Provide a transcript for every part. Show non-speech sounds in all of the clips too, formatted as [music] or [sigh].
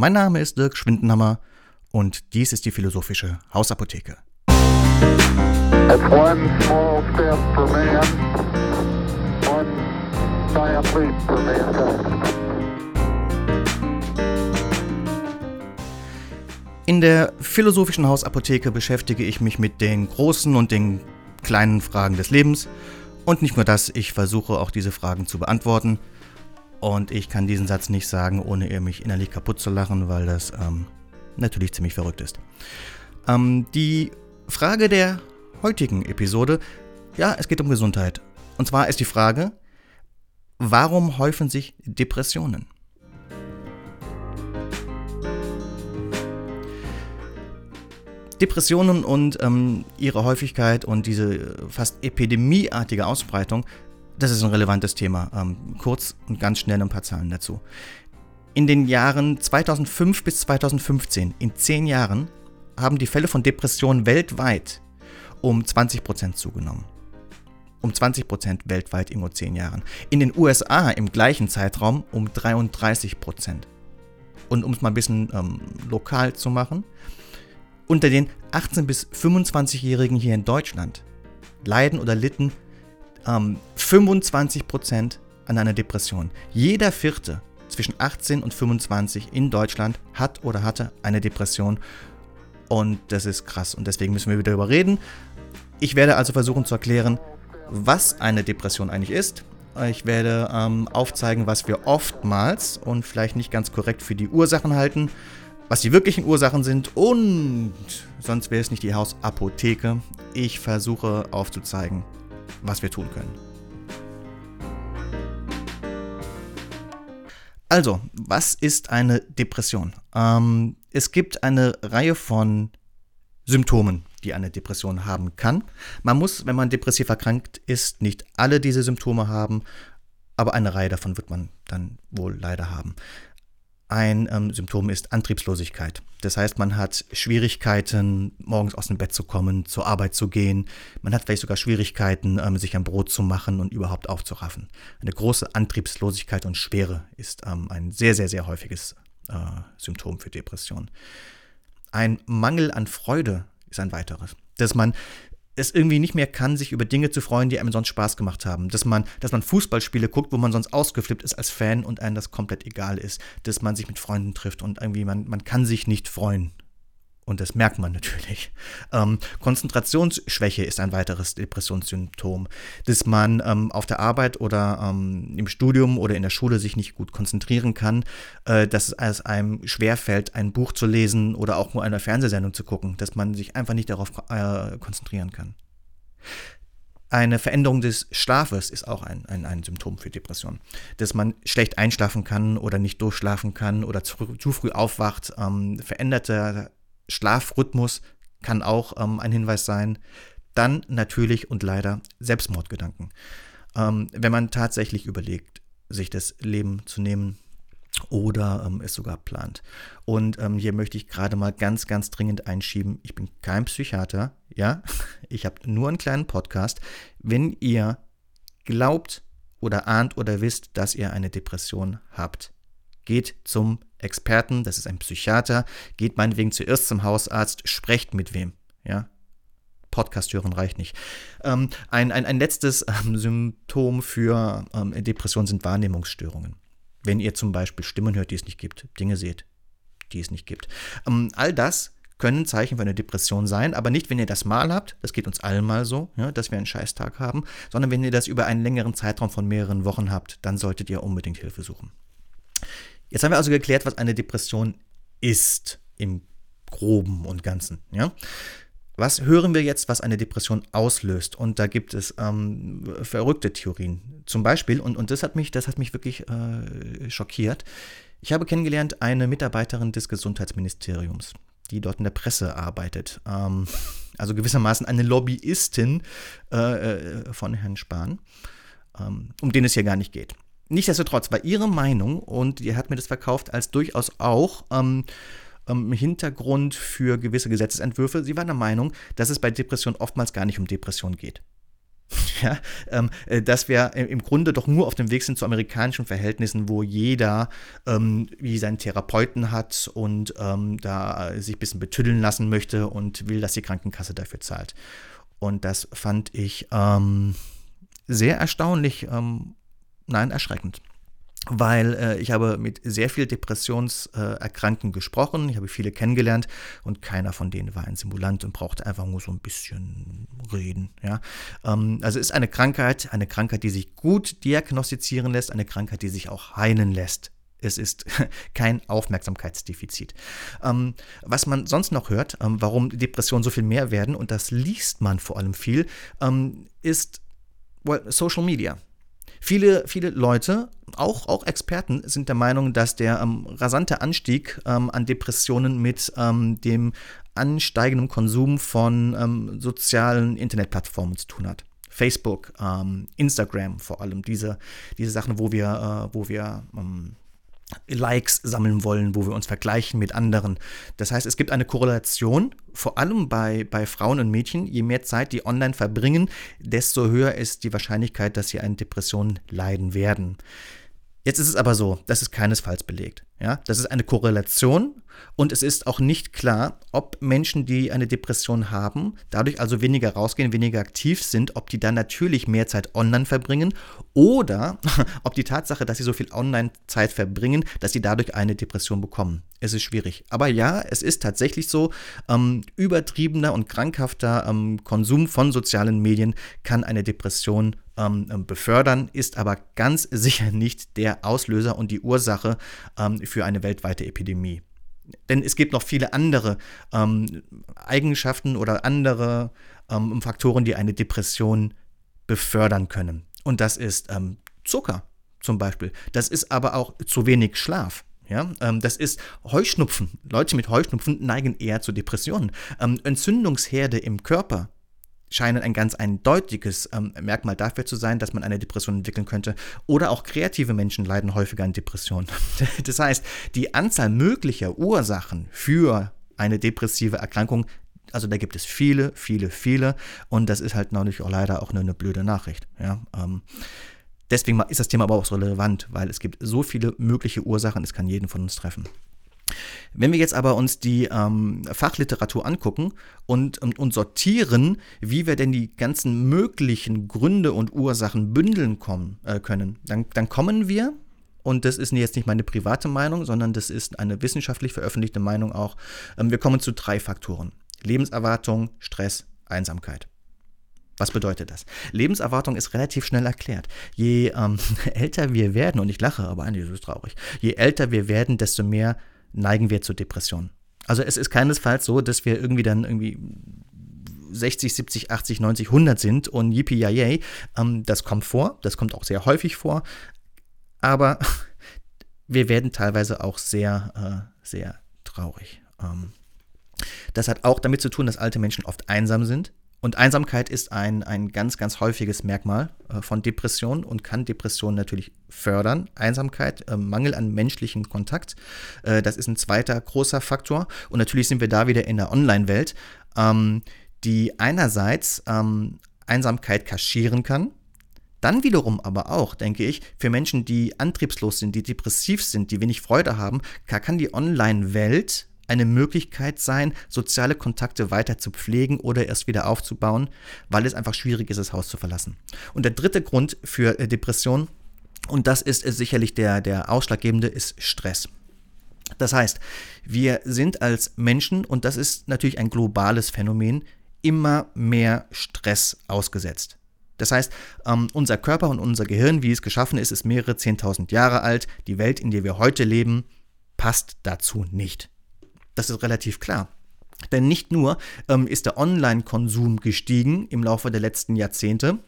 Mein Name ist Dirk Schwindenhammer und dies ist die philosophische Hausapotheke. In der philosophischen Hausapotheke beschäftige ich mich mit den großen und den kleinen Fragen des Lebens. Und nicht nur das, ich versuche auch diese Fragen zu beantworten. Und ich kann diesen Satz nicht sagen, ohne ihr mich innerlich kaputt zu lachen, weil das ähm, natürlich ziemlich verrückt ist. Ähm, die Frage der heutigen Episode, ja, es geht um Gesundheit. Und zwar ist die Frage, warum häufen sich Depressionen? Depressionen und ähm, ihre Häufigkeit und diese fast epidemieartige Ausbreitung das ist ein relevantes Thema. Ähm, kurz und ganz schnell ein paar Zahlen dazu. In den Jahren 2005 bis 2015, in zehn Jahren, haben die Fälle von Depressionen weltweit um 20% zugenommen. Um 20% weltweit in nur zehn Jahren. In den USA im gleichen Zeitraum um 33%. Und um es mal ein bisschen ähm, lokal zu machen, unter den 18- bis 25-Jährigen hier in Deutschland leiden oder litten ähm, 25% an einer Depression. Jeder Vierte zwischen 18 und 25 in Deutschland hat oder hatte eine Depression. Und das ist krass. Und deswegen müssen wir wieder darüber reden. Ich werde also versuchen zu erklären, was eine Depression eigentlich ist. Ich werde ähm, aufzeigen, was wir oftmals und vielleicht nicht ganz korrekt für die Ursachen halten, was die wirklichen Ursachen sind und sonst wäre es nicht die Hausapotheke. Ich versuche aufzuzeigen, was wir tun können. Also, was ist eine Depression? Ähm, es gibt eine Reihe von Symptomen, die eine Depression haben kann. Man muss, wenn man depressiv erkrankt ist, nicht alle diese Symptome haben, aber eine Reihe davon wird man dann wohl leider haben. Ein ähm, Symptom ist Antriebslosigkeit. Das heißt, man hat Schwierigkeiten, morgens aus dem Bett zu kommen, zur Arbeit zu gehen. Man hat vielleicht sogar Schwierigkeiten, ähm, sich ein Brot zu machen und überhaupt aufzuraffen. Eine große Antriebslosigkeit und Schwere ist ähm, ein sehr, sehr, sehr häufiges äh, Symptom für Depression. Ein Mangel an Freude ist ein weiteres. Dass man es irgendwie nicht mehr kann, sich über Dinge zu freuen, die einem sonst Spaß gemacht haben. Dass man, dass man Fußballspiele guckt, wo man sonst ausgeflippt ist als Fan und einem das komplett egal ist. Dass man sich mit Freunden trifft und irgendwie man, man kann sich nicht freuen. Und das merkt man natürlich. Ähm, Konzentrationsschwäche ist ein weiteres Depressionssymptom, dass man ähm, auf der Arbeit oder ähm, im Studium oder in der Schule sich nicht gut konzentrieren kann, äh, dass es einem schwerfällt, ein Buch zu lesen oder auch nur eine Fernsehsendung zu gucken, dass man sich einfach nicht darauf äh, konzentrieren kann. Eine Veränderung des Schlafes ist auch ein, ein, ein, Symptom für Depression. Dass man schlecht einschlafen kann oder nicht durchschlafen kann oder zu, zu früh aufwacht, ähm, veränderte Schlafrhythmus kann auch ähm, ein Hinweis sein. Dann natürlich und leider Selbstmordgedanken. Ähm, wenn man tatsächlich überlegt, sich das Leben zu nehmen oder ähm, es sogar plant. Und ähm, hier möchte ich gerade mal ganz, ganz dringend einschieben, ich bin kein Psychiater, ja, [laughs] ich habe nur einen kleinen Podcast. Wenn ihr glaubt oder ahnt oder wisst, dass ihr eine Depression habt, geht zum Experten, das ist ein Psychiater, geht meinetwegen zuerst zum Hausarzt, sprecht mit wem, ja. Podcast hören reicht nicht. Ähm, ein, ein, ein letztes ähm, Symptom für ähm, Depression sind Wahrnehmungsstörungen. Wenn ihr zum Beispiel Stimmen hört, die es nicht gibt, Dinge seht, die es nicht gibt. Ähm, all das können Zeichen für eine Depression sein, aber nicht, wenn ihr das mal habt, das geht uns allen mal so, ja, dass wir einen Scheißtag haben, sondern wenn ihr das über einen längeren Zeitraum von mehreren Wochen habt, dann solltet ihr unbedingt Hilfe suchen. Jetzt haben wir also geklärt, was eine Depression ist im groben und ganzen. Ja? Was hören wir jetzt, was eine Depression auslöst? Und da gibt es ähm, verrückte Theorien. Zum Beispiel, und, und das hat mich, das hat mich wirklich äh, schockiert. Ich habe kennengelernt eine Mitarbeiterin des Gesundheitsministeriums, die dort in der Presse arbeitet. Ähm, also gewissermaßen eine Lobbyistin äh, äh von Herrn Spahn, ähm, um den es hier gar nicht geht. Nichtsdestotrotz war ihre Meinung, und die hat mir das verkauft als durchaus auch ähm, ähm, Hintergrund für gewisse Gesetzesentwürfe, sie war der Meinung, dass es bei Depressionen oftmals gar nicht um Depression geht. [laughs] ja, ähm, äh, dass wir im Grunde doch nur auf dem Weg sind zu amerikanischen Verhältnissen, wo jeder ähm, wie seinen Therapeuten hat und ähm, da sich ein bisschen betüddeln lassen möchte und will, dass die Krankenkasse dafür zahlt. Und das fand ich ähm, sehr erstaunlich, ähm, nein, erschreckend weil äh, ich habe mit sehr viel Depressionserkrankten äh, gesprochen, ich habe viele kennengelernt und keiner von denen war ein Simulant und brauchte einfach nur so ein bisschen reden. Ja? Ähm, also ist eine Krankheit, eine Krankheit, die sich gut diagnostizieren lässt, eine Krankheit, die sich auch heilen lässt. Es ist [laughs] kein Aufmerksamkeitsdefizit. Ähm, was man sonst noch hört, ähm, warum Depressionen so viel mehr werden, und das liest man vor allem viel, ähm, ist well, Social Media. Viele, viele Leute, auch, auch Experten, sind der Meinung, dass der ähm, rasante Anstieg ähm, an Depressionen mit ähm, dem ansteigenden Konsum von ähm, sozialen Internetplattformen zu tun hat. Facebook, ähm, Instagram vor allem, diese, diese Sachen, wo wir, äh, wo wir ähm, Likes sammeln wollen, wo wir uns vergleichen mit anderen. Das heißt, es gibt eine Korrelation, vor allem bei, bei Frauen und Mädchen. Je mehr Zeit die online verbringen, desto höher ist die Wahrscheinlichkeit, dass sie an Depressionen leiden werden. Jetzt ist es aber so, das ist keinesfalls belegt. Ja? Das ist eine Korrelation und es ist auch nicht klar, ob Menschen, die eine Depression haben, dadurch also weniger rausgehen, weniger aktiv sind, ob die dann natürlich mehr Zeit online verbringen oder [laughs] ob die Tatsache, dass sie so viel Online-Zeit verbringen, dass sie dadurch eine Depression bekommen. Es ist schwierig. Aber ja, es ist tatsächlich so, ähm, übertriebener und krankhafter ähm, Konsum von sozialen Medien kann eine Depression ähm, ähm, befördern, ist aber ganz sicher nicht der Auslöser und die Ursache ähm, für eine weltweite Epidemie. Denn es gibt noch viele andere ähm, Eigenschaften oder andere ähm, Faktoren, die eine Depression befördern können. Und das ist ähm, Zucker zum Beispiel. Das ist aber auch zu wenig Schlaf. Ja, ähm, das ist Heuschnupfen. Leute mit Heuschnupfen neigen eher zu Depressionen. Ähm, Entzündungsherde im Körper scheinen ein ganz eindeutiges ähm, Merkmal dafür zu sein, dass man eine Depression entwickeln könnte. Oder auch kreative Menschen leiden häufiger an Depressionen. [laughs] das heißt, die Anzahl möglicher Ursachen für eine depressive Erkrankung, also da gibt es viele, viele, viele. Und das ist halt natürlich auch leider auch nur eine blöde Nachricht. Ja, ähm, deswegen ist das Thema aber auch so relevant, weil es gibt so viele mögliche Ursachen, es kann jeden von uns treffen. Wenn wir jetzt aber uns die ähm, Fachliteratur angucken und, und, und, sortieren, wie wir denn die ganzen möglichen Gründe und Ursachen bündeln kommen, äh, können, dann, dann kommen wir, und das ist jetzt nicht meine private Meinung, sondern das ist eine wissenschaftlich veröffentlichte Meinung auch, ähm, wir kommen zu drei Faktoren. Lebenserwartung, Stress, Einsamkeit. Was bedeutet das? Lebenserwartung ist relativ schnell erklärt. Je ähm, [laughs] älter wir werden, und ich lache, aber eigentlich ist es traurig, je älter wir werden, desto mehr neigen wir zu Depressionen. Also es ist keinesfalls so, dass wir irgendwie dann irgendwie 60, 70, 80, 90, 100 sind und yippie yay. Ähm, das kommt vor, das kommt auch sehr häufig vor, aber [laughs] wir werden teilweise auch sehr, äh, sehr traurig. Ähm, das hat auch damit zu tun, dass alte Menschen oft einsam sind. Und Einsamkeit ist ein, ein ganz, ganz häufiges Merkmal äh, von Depressionen und kann Depressionen natürlich fördern. Einsamkeit, äh, Mangel an menschlichem Kontakt, äh, das ist ein zweiter großer Faktor. Und natürlich sind wir da wieder in der Online-Welt, ähm, die einerseits ähm, Einsamkeit kaschieren kann, dann wiederum aber auch, denke ich, für Menschen, die antriebslos sind, die depressiv sind, die wenig Freude haben, kann die Online-Welt eine Möglichkeit sein, soziale Kontakte weiter zu pflegen oder erst wieder aufzubauen, weil es einfach schwierig ist, das Haus zu verlassen. Und der dritte Grund für äh, Depression, und das ist äh, sicherlich der, der ausschlaggebende, ist Stress. Das heißt, wir sind als Menschen, und das ist natürlich ein globales Phänomen, immer mehr Stress ausgesetzt. Das heißt, ähm, unser Körper und unser Gehirn, wie es geschaffen ist, ist mehrere 10.000 Jahre alt. Die Welt, in der wir heute leben, passt dazu nicht. Das ist relativ klar. Denn nicht nur ähm, ist der Online-Konsum gestiegen im Laufe der letzten Jahrzehnte,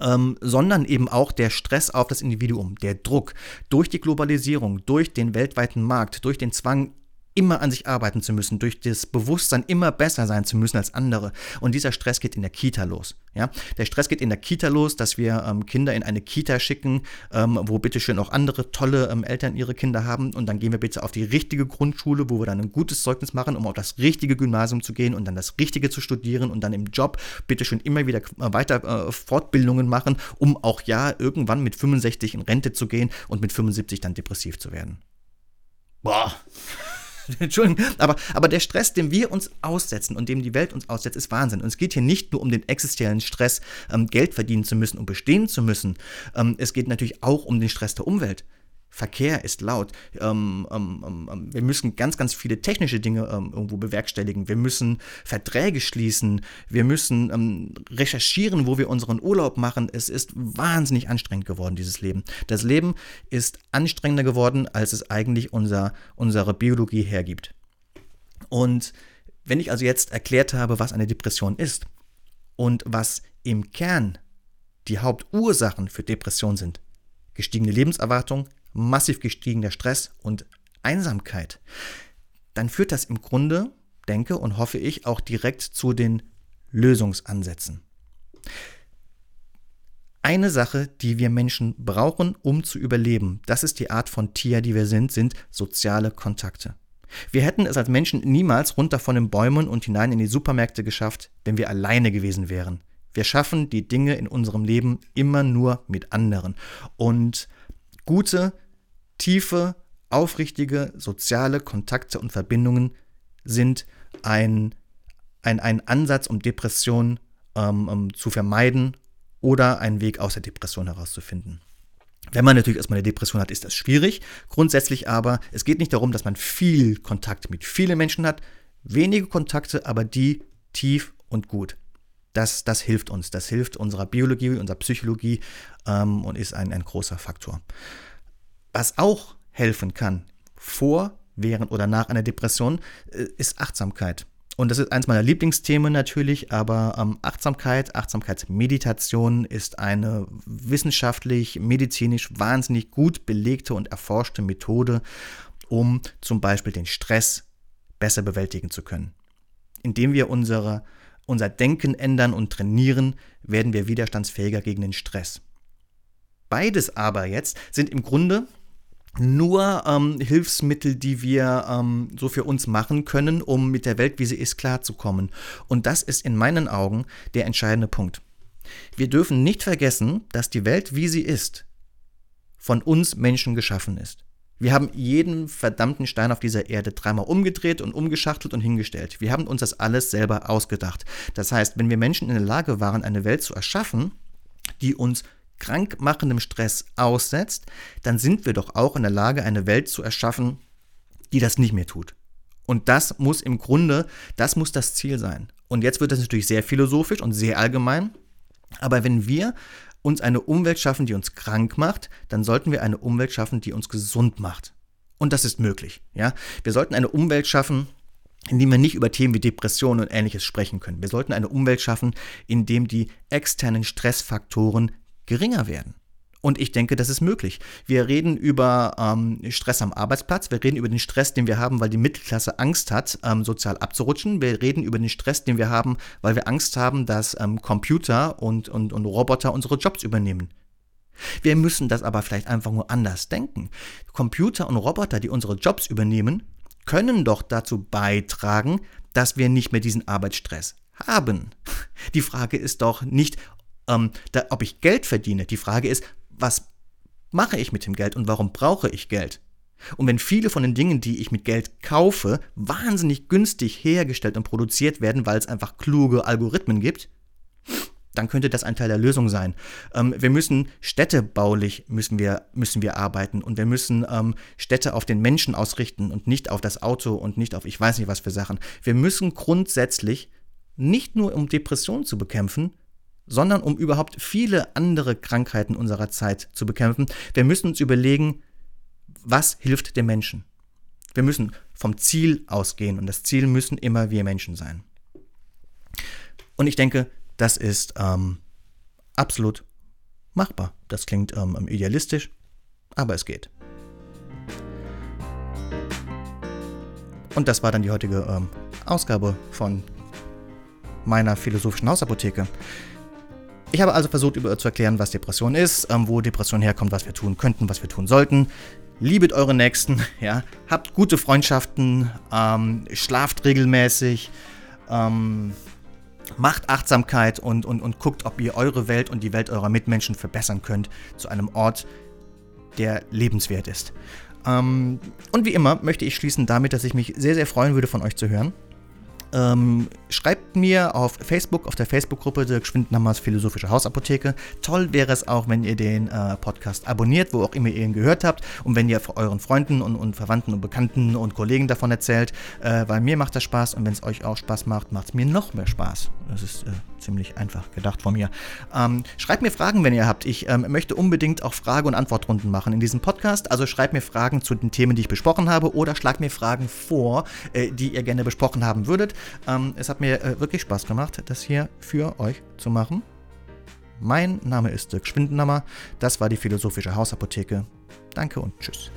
ähm, sondern eben auch der Stress auf das Individuum, der Druck durch die Globalisierung, durch den weltweiten Markt, durch den Zwang, immer an sich arbeiten zu müssen, durch das Bewusstsein immer besser sein zu müssen als andere. Und dieser Stress geht in der Kita los. Ja? Der Stress geht in der Kita los, dass wir ähm, Kinder in eine Kita schicken, ähm, wo bitteschön auch andere tolle ähm, Eltern ihre Kinder haben. Und dann gehen wir bitte auf die richtige Grundschule, wo wir dann ein gutes Zeugnis machen, um auf das richtige Gymnasium zu gehen und dann das Richtige zu studieren und dann im Job bitteschön immer wieder äh, weiter äh, Fortbildungen machen, um auch ja irgendwann mit 65 in Rente zu gehen und mit 75 dann depressiv zu werden. Boah. [laughs] Entschuldigung, aber, aber der Stress, dem wir uns aussetzen und dem die Welt uns aussetzt, ist Wahnsinn. Und es geht hier nicht nur um den existenziellen Stress, ähm, Geld verdienen zu müssen und bestehen zu müssen. Ähm, es geht natürlich auch um den Stress der Umwelt. Verkehr ist laut. Ähm, ähm, ähm, ähm, wir müssen ganz, ganz viele technische Dinge ähm, irgendwo bewerkstelligen. Wir müssen Verträge schließen. Wir müssen recherchieren, wo wir unseren Urlaub machen. Es ist wahnsinnig anstrengend geworden, dieses Leben. Das Leben ist anstrengender geworden, als es eigentlich unser, unsere Biologie hergibt. Und wenn ich also jetzt erklärt habe, was eine Depression ist und was im Kern die Hauptursachen für Depression sind, gestiegene Lebenserwartung, massiv gestiegener Stress und Einsamkeit, dann führt das im Grunde, denke und hoffe ich, auch direkt zu den Lösungsansätzen. Eine Sache, die wir Menschen brauchen, um zu überleben, das ist die Art von Tier, die wir sind, sind soziale Kontakte. Wir hätten es als Menschen niemals runter von den Bäumen und hinein in die Supermärkte geschafft, wenn wir alleine gewesen wären. Wir schaffen die Dinge in unserem Leben immer nur mit anderen. Und gute Tiefe, aufrichtige soziale Kontakte und Verbindungen sind ein, ein, ein Ansatz, um Depressionen ähm, um, zu vermeiden oder einen Weg aus der Depression herauszufinden. Wenn man natürlich erstmal eine Depression hat, ist das schwierig. Grundsätzlich aber, es geht nicht darum, dass man viel Kontakt mit vielen Menschen hat, wenige Kontakte, aber die tief und gut. Das, das hilft uns, das hilft unserer Biologie, unserer Psychologie ähm, und ist ein, ein großer Faktor. Was auch helfen kann, vor, während oder nach einer Depression, äh, ist Achtsamkeit. Und das ist eins meiner Lieblingsthemen natürlich, aber ähm, Achtsamkeit, Achtsamkeitsmeditation ist eine wissenschaftlich, medizinisch wahnsinnig gut belegte und erforschte Methode, um zum Beispiel den Stress besser bewältigen zu können. Indem wir unsere, unser Denken ändern und trainieren, werden wir widerstandsfähiger gegen den Stress. Beides aber jetzt sind im Grunde nur ähm, Hilfsmittel, die wir ähm, so für uns machen können, um mit der Welt, wie sie ist, klarzukommen. Und das ist in meinen Augen der entscheidende Punkt. Wir dürfen nicht vergessen, dass die Welt, wie sie ist, von uns Menschen geschaffen ist. Wir haben jeden verdammten Stein auf dieser Erde dreimal umgedreht und umgeschachtelt und hingestellt. Wir haben uns das alles selber ausgedacht. Das heißt, wenn wir Menschen in der Lage waren, eine Welt zu erschaffen, die uns krankmachendem Stress aussetzt, dann sind wir doch auch in der Lage, eine Welt zu erschaffen, die das nicht mehr tut. Und das muss im Grunde, das muss das Ziel sein. Und jetzt wird das natürlich sehr philosophisch und sehr allgemein. Aber wenn wir uns eine Umwelt schaffen, die uns krank macht, dann sollten wir eine Umwelt schaffen, die uns gesund macht. Und das ist möglich. Ja? Wir sollten eine Umwelt schaffen, in dem wir nicht über Themen wie Depressionen und ähnliches sprechen können. Wir sollten eine Umwelt schaffen, in dem die externen Stressfaktoren geringer werden. Und ich denke, das ist möglich. Wir reden über ähm, Stress am Arbeitsplatz, wir reden über den Stress, den wir haben, weil die Mittelklasse Angst hat, ähm, sozial abzurutschen. Wir reden über den Stress, den wir haben, weil wir Angst haben, dass ähm, Computer und, und, und Roboter unsere Jobs übernehmen. Wir müssen das aber vielleicht einfach nur anders denken. Computer und Roboter, die unsere Jobs übernehmen, können doch dazu beitragen, dass wir nicht mehr diesen Arbeitsstress haben. Die Frage ist doch nicht, ähm, da, ob ich Geld verdiene. Die Frage ist, was mache ich mit dem Geld und warum brauche ich Geld? Und wenn viele von den Dingen, die ich mit Geld kaufe, wahnsinnig günstig hergestellt und produziert werden, weil es einfach kluge Algorithmen gibt, dann könnte das ein Teil der Lösung sein. Ähm, wir müssen städtebaulich müssen wir, müssen wir arbeiten und wir müssen ähm, Städte auf den Menschen ausrichten und nicht auf das Auto und nicht auf ich weiß nicht was für Sachen. Wir müssen grundsätzlich nicht nur um Depressionen zu bekämpfen, sondern um überhaupt viele andere Krankheiten unserer Zeit zu bekämpfen. Wir müssen uns überlegen, was hilft dem Menschen. Wir müssen vom Ziel ausgehen und das Ziel müssen immer wir Menschen sein. Und ich denke, das ist ähm, absolut machbar. Das klingt ähm, idealistisch, aber es geht. Und das war dann die heutige ähm, Ausgabe von meiner philosophischen Hausapotheke. Ich habe also versucht, über zu erklären, was Depression ist, ähm, wo Depression herkommt, was wir tun könnten, was wir tun sollten. Liebet eure Nächsten, [laughs] ja, habt gute Freundschaften, ähm, schlaft regelmäßig, ähm, macht Achtsamkeit und, und, und guckt, ob ihr eure Welt und die Welt eurer Mitmenschen verbessern könnt zu einem Ort, der lebenswert ist. Ähm, und wie immer möchte ich schließen damit, dass ich mich sehr, sehr freuen würde, von euch zu hören. Ähm, schreibt mir auf Facebook, auf der Facebook-Gruppe Dirk Schwindnammers Philosophische Hausapotheke. Toll wäre es auch, wenn ihr den äh, Podcast abonniert, wo auch immer ihr ihn gehört habt und wenn ihr euren Freunden und, und Verwandten und Bekannten und Kollegen davon erzählt, äh, weil mir macht das Spaß und wenn es euch auch Spaß macht, macht es mir noch mehr Spaß. Das ist äh, ziemlich einfach gedacht von mir. Ähm, schreibt mir Fragen, wenn ihr habt. Ich ähm, möchte unbedingt auch Frage- und Antwortrunden machen in diesem Podcast. Also schreibt mir Fragen zu den Themen, die ich besprochen habe oder schlagt mir Fragen vor, äh, die ihr gerne besprochen haben würdet. Ähm, es hat mir äh, wirklich Spaß gemacht, das hier für euch zu machen. Mein Name ist Dirk Schwindenhammer. Das war die Philosophische Hausapotheke. Danke und tschüss.